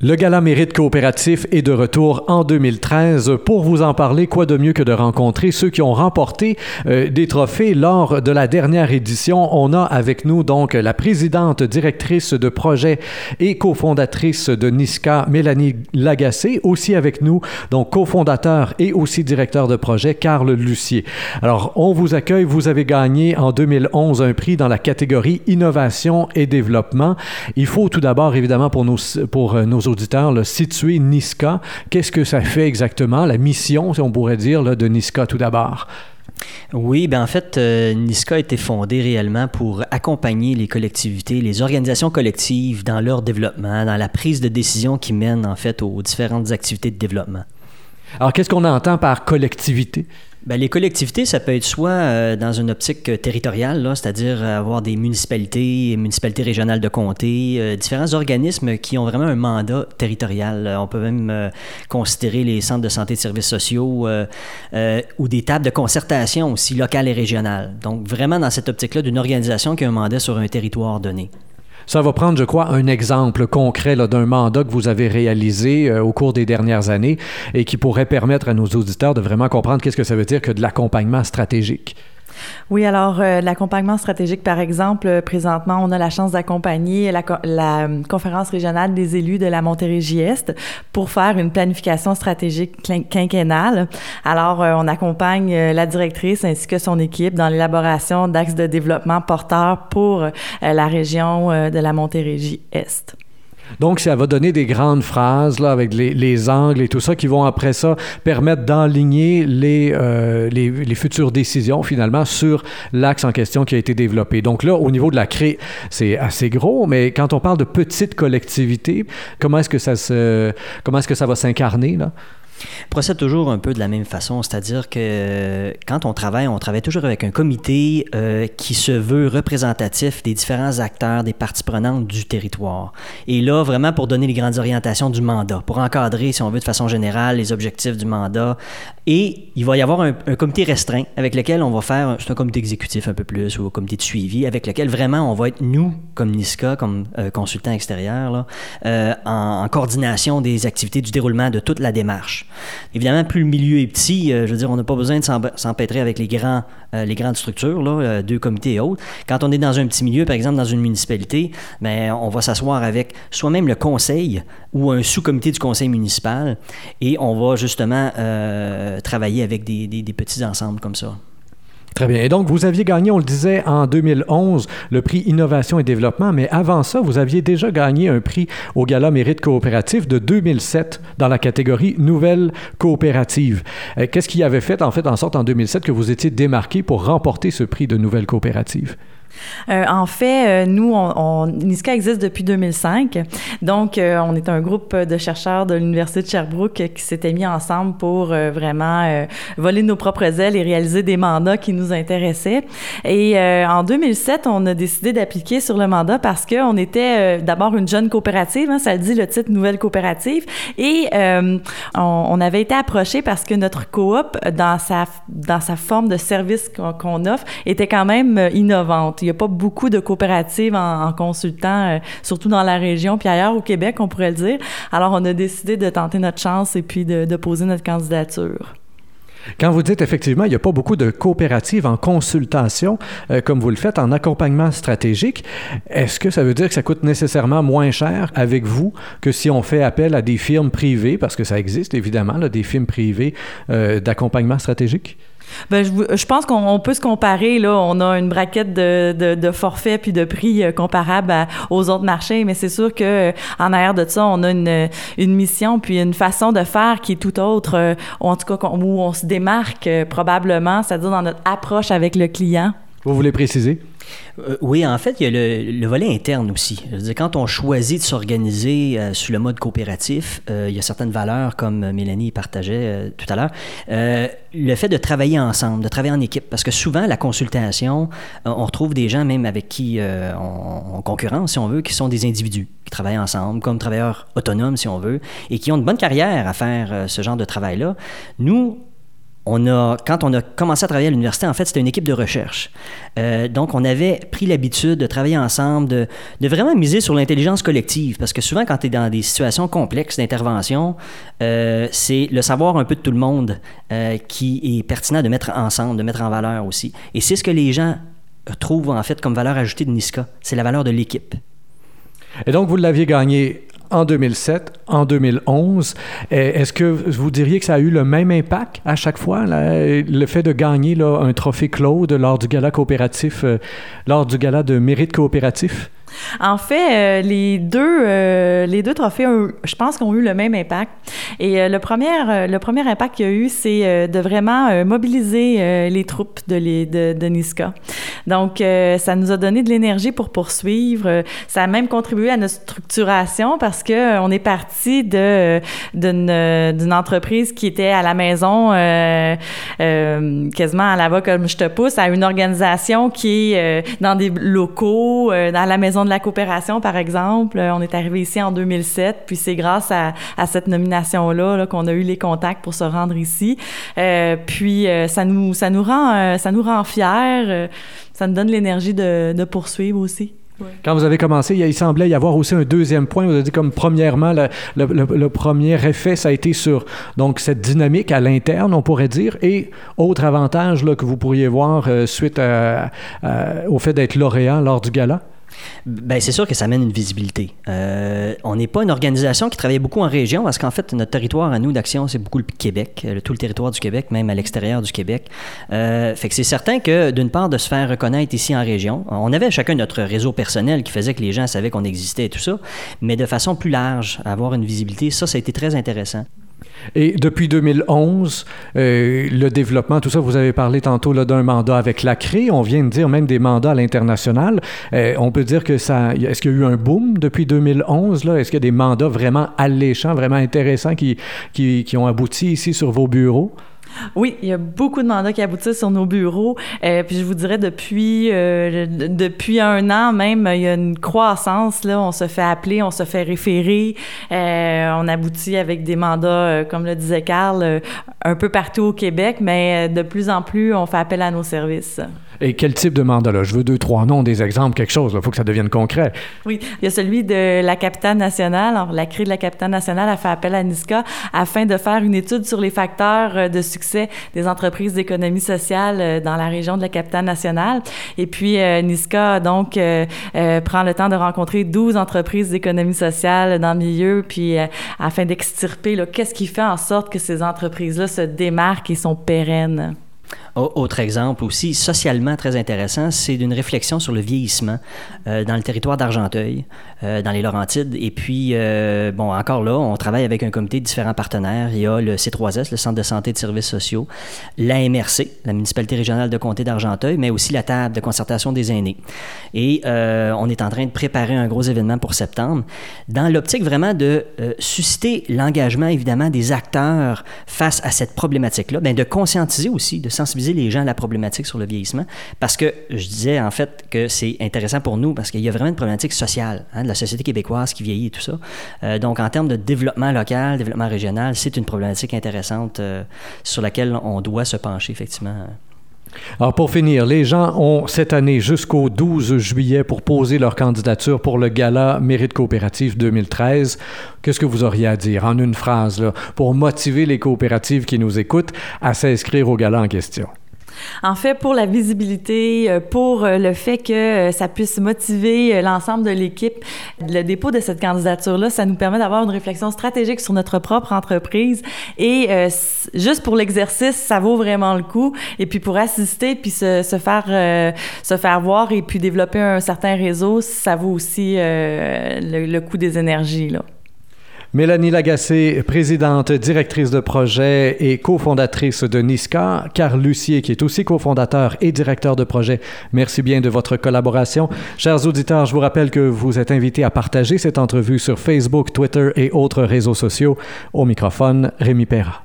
Le Gala Mérite Coopératif est de retour en 2013. Pour vous en parler, quoi de mieux que de rencontrer ceux qui ont remporté euh, des trophées lors de la dernière édition. On a avec nous donc la présidente directrice de projet et cofondatrice de NISCA, Mélanie Lagacé. Aussi avec nous, donc cofondateur et aussi directeur de projet, Carl Lucier. Alors, on vous accueille. Vous avez gagné en 2011 un prix dans la catégorie Innovation et Développement. Il faut tout d'abord, évidemment, pour nos, pour euh, nos auditeurs, situer NISCA. Qu'est-ce que ça fait exactement, la mission, si on pourrait dire, là, de NISCA tout d'abord? Oui, ben en fait, euh, NISCA a été fondé réellement pour accompagner les collectivités, les organisations collectives dans leur développement, dans la prise de décision qui mène en fait aux différentes activités de développement. Alors, qu'est-ce qu'on entend par collectivité? Bien, les collectivités, ça peut être soit euh, dans une optique euh, territoriale, c'est-à-dire avoir des municipalités, municipalités régionales de comté, euh, différents organismes qui ont vraiment un mandat territorial. On peut même considérer les centres de santé et de services sociaux ou des tables de concertation aussi locales et régionales. Donc, vraiment dans cette optique-là d'une organisation qui a un mandat sur un territoire donné. Ça va prendre, je crois, un exemple concret d'un mandat que vous avez réalisé euh, au cours des dernières années et qui pourrait permettre à nos auditeurs de vraiment comprendre qu'est-ce que ça veut dire que de l'accompagnement stratégique. Oui, alors euh, l'accompagnement stratégique, par exemple, euh, présentement, on a la chance d'accompagner la, la, conférence régionale des élus de la Montérégie-Est pour faire une planification stratégique quinquennale. Alors, euh, on accompagne la directrice ainsi que son équipe dans l'élaboration d'axes de développement porteurs pour la région de la Montérégie-Est. Donc, ça va donner des grandes phrases là, avec les, angles et tout ça qui vont après ça permettre d'enligner les, euh, les, les, futures décisions finalement sur l'axe en question qui a été développé. Donc là, au niveau de la cré, c'est assez gros, mais quand on parle de petites collectivités, comment est-ce que ça se, comment est-ce que ça va s'incarner là? Procède toujours un peu de la même façon, c'est-à-dire que quand on travaille, on travaille toujours avec un comité euh, qui se veut représentatif des différents acteurs, des parties prenantes du territoire. Et là, vraiment pour donner les grandes orientations du mandat, pour encadrer, si on veut, de façon générale, les objectifs du mandat. Et il va y avoir un, comité restreint avec lequel on va faire, c'est un comité exécutif un peu plus, ou un comité de suivi, avec lequel vraiment on va être, nous, comme NISCA, comme euh, consultant extérieur, là, euh, en coordination des activités du déroulement de toute la démarche. Évidemment, plus le milieu est petit, euh, je veux dire, on n'a pas besoin de s'empêtrer avec les, euh, grandes structures, deux comités et autres. Quand on est dans un petit milieu, par exemple dans une municipalité, ben, on va s'asseoir avec soit même le conseil ou un sous-comité du conseil municipal et on va justement travailler avec des petits ensembles comme ça. Très bien. Et donc, vous aviez gagné, on le disait, en 2011, le prix Innovation et Développement, mais avant ça, vous aviez déjà gagné un prix au Gala Mérite Coopératif de 2007 dans la catégorie Nouvelle Coopérative. Euh, qu'est-ce qui avait fait, en fait, en sorte, en 2007, que vous étiez démarqué pour remporter ce prix de Nouvelle Coopérative? Euh, en fait, euh, nous, on, NISCA existe depuis 2005. Donc, euh, on est un groupe de chercheurs de l'Université de Sherbrooke qui s'était mis ensemble pour vraiment voler nos propres ailes et réaliser des mandats qui nous intéressaient. Et en 2007, on a décidé d'appliquer sur le mandat parce qu'on était d'abord une jeune coopérative, hein, ça dit le titre Nouvelle coopérative, et on, on, avait été approché parce que notre coop, dans sa, dans sa forme de service qu'on offre, était quand même innovante. Il n'y a pas beaucoup de coopératives en, consultant, euh, surtout dans la région, puis ailleurs au Québec, on pourrait le dire. Alors, on a décidé de tenter notre chance et puis de, poser notre candidature. Quand vous dites effectivement, il n'y a pas beaucoup de coopératives en consultation, euh, comme vous le faites en accompagnement stratégique, est-ce que ça veut dire que ça coûte nécessairement moins cher avec vous que si on fait appel à des firmes privées, parce que ça existe évidemment, des firmes privées euh, d'accompagnement stratégique? Ben, je, je pense qu'on peut se comparer. Là, on a une braquette de, de, de forfaits puis de prix euh, comparables aux autres marchés, mais c'est sûr que euh, arrière de ça, on a une, une mission puis une façon de faire qui est tout autre, euh, en tout cas où on se démarque probablement, c'est-à-dire dans notre approche avec le client. Vous voulez préciser? Euh, oui, en fait, il y a le, volet interne aussi. quand on choisit de s'organiser euh, sous le mode coopératif, euh, il y a certaines valeurs, comme Mélanie partageait tout à l'heure. le fait de travailler ensemble, de travailler en équipe, parce que souvent, la consultation, on retrouve des gens même avec qui on, concurrence, si on veut, qui sont des individus, qui travaillent ensemble, comme travailleurs autonomes, si on veut, et qui ont une bonne carrière à faire ce genre de travail-là. Nous, on a, quand on a commencé à travailler à l'université, en fait, c'était une équipe de recherche. Euh, donc, on avait pris l'habitude de travailler ensemble, de, vraiment miser sur l'intelligence collective, parce que souvent, quand tu es dans des situations complexes d'intervention, euh, c'est le savoir un peu de tout le monde euh, qui est pertinent de mettre ensemble, de mettre en valeur aussi. Et c'est ce que les gens trouvent en fait comme valeur ajoutée de NISCA, c'est la valeur de l'équipe. Et donc, vous l'aviez gagné en 2007, en 2011. Est-ce que vous diriez que ça a eu le même impact à chaque fois, le fait de gagner là, un trophée Claude lors du gala coopératif, euh, lors du gala de mérite coopératif? En fait, euh, les, deux, euh, les deux trophées, je pense, ont eu le même impact. Et euh, le, premier, le premier impact qu'il y a eu, c'est de vraiment mobiliser les troupes de, les. Donc, ça nous a donné de l'énergie pour poursuivre. Ça a même contribué à notre structuration parce que on est parti d'une entreprise qui était à la maison, quasiment à la voix comme je te pousse, à une organisation qui est dans des locaux, dans la maison de la coopération, par exemple. Euh, on est arrivé ici en 2007, puis c'est grâce à, cette nomination-là qu'on a eu les contacts pour se rendre ici. Euh, puis euh, ça nous ça nous rend ça nous rend fiers. ça nous donne l'énergie de, de poursuivre aussi. Quand vous avez commencé, il, semblait y avoir aussi un deuxième point. Vous avez dit comme premièrement, le, le, premier effet, ça a été sur donc cette dynamique à l'interne, on pourrait dire, et autre avantage là, que vous pourriez voir suite au fait d'être lauréat lors du gala. Ben, c'est sûr que ça amène une visibilité. Euh, on n'est pas une organisation qui travaille beaucoup en région parce qu'en fait, notre territoire à nous d'action, c'est beaucoup le Québec, euh, tout le territoire du Québec, même à l'extérieur du Québec. Euh, fait que c'est certain que, d'une part, de se faire reconnaître ici en région, on avait chacun notre réseau personnel qui faisait que les gens savaient qu'on existait et tout ça, mais de façon plus large, avoir une visibilité, ça, ça a été très intéressant. Et depuis 2011, euh, le développement, tout ça, vous avez parlé tantôt d'un mandat avec la CRE. On vient de dire même des mandats à l'international. Euh, on peut dire que ça. Est-ce qu'il y a eu un boom depuis 2011? Est-ce qu'il y a des mandats vraiment alléchants, vraiment intéressants qui, qui, qui ont abouti ici sur vos bureaux? Oui, il y a beaucoup de mandats qui aboutissent sur nos bureaux. Euh, puis je vous dirais depuis euh, depuis un an même, il y a une croissance là. On se fait appeler, on se fait référer. Euh, on aboutit avec des mandats, comme le disait Carl, un peu partout au Québec, mais de plus en plus, on fait appel à nos services. Et quel type de mandat là Je veux deux, trois noms, des exemples, quelque chose. Il faut que ça devienne concret. Oui, il y a celui de la capitale nationale. Alors, la CRI de la capitale nationale a fait appel à NISCA afin de faire une étude sur les facteurs de succès des entreprises d'économie sociale euh, dans la région de la capitale nationale. Et puis, euh, NISCA, donc, euh, prend le temps de rencontrer 12 entreprises d'économie sociale dans le milieu, puis afin d'extirper qu'est-ce qui fait en sorte que ces entreprises-là se démarquent et sont pérennes? Autre exemple aussi, socialement très intéressant, c'est d'une réflexion sur le vieillissement euh, dans le territoire d'Argenteuil, euh, dans les Laurentides. Et puis, euh, bon, encore là, on travaille avec un comité de différents partenaires. Il y a le C3S, le Centre de santé et de services sociaux, la MRC, la municipalité régionale de comté d'Argenteuil, mais aussi la table de concertation des aînés. Et on est en train de préparer un gros événement pour septembre, dans l'optique vraiment de susciter l'engagement, évidemment, des acteurs face à cette problématique-là, mais de conscientiser aussi, de sensibiliser les gens à la problématique sur le vieillissement. Parce que je disais en fait que c'est intéressant pour nous parce qu'il y a vraiment une problématique sociale hein, de la société québécoise qui vieillit et tout ça. Euh, donc en termes de développement local, développement régional, c'est une problématique intéressante euh, sur laquelle on doit se pencher effectivement. Alors pour finir, les gens ont cette année jusqu'au 12 juillet pour poser leur candidature pour le gala Mérite coopératif 2013. Qu'est-ce que vous auriez à dire en une phrase pour motiver les coopératives qui nous écoutent à s'inscrire au gala en question? En fait, pour la visibilité, euh, pour euh, le fait que euh, ça puisse motiver l'ensemble de l'équipe, le dépôt de cette candidature-là, ça nous permet d'avoir une réflexion stratégique sur notre propre entreprise. Et juste pour l'exercice, ça vaut vraiment le coup. Et puis pour assister, puis se, se faire se faire voir et puis développer un certain réseau, ça vaut aussi le, le coût des énergies là. Mélanie Lagacé, présidente, directrice de projet et cofondatrice de NISCA. Carl Lucier, qui est aussi cofondateur et directeur de projet. Merci bien de votre collaboration. Chers auditeurs, je vous rappelle que vous êtes invités à partager cette entrevue sur Facebook, Twitter et autres réseaux sociaux. Au microphone, Rémi Perra.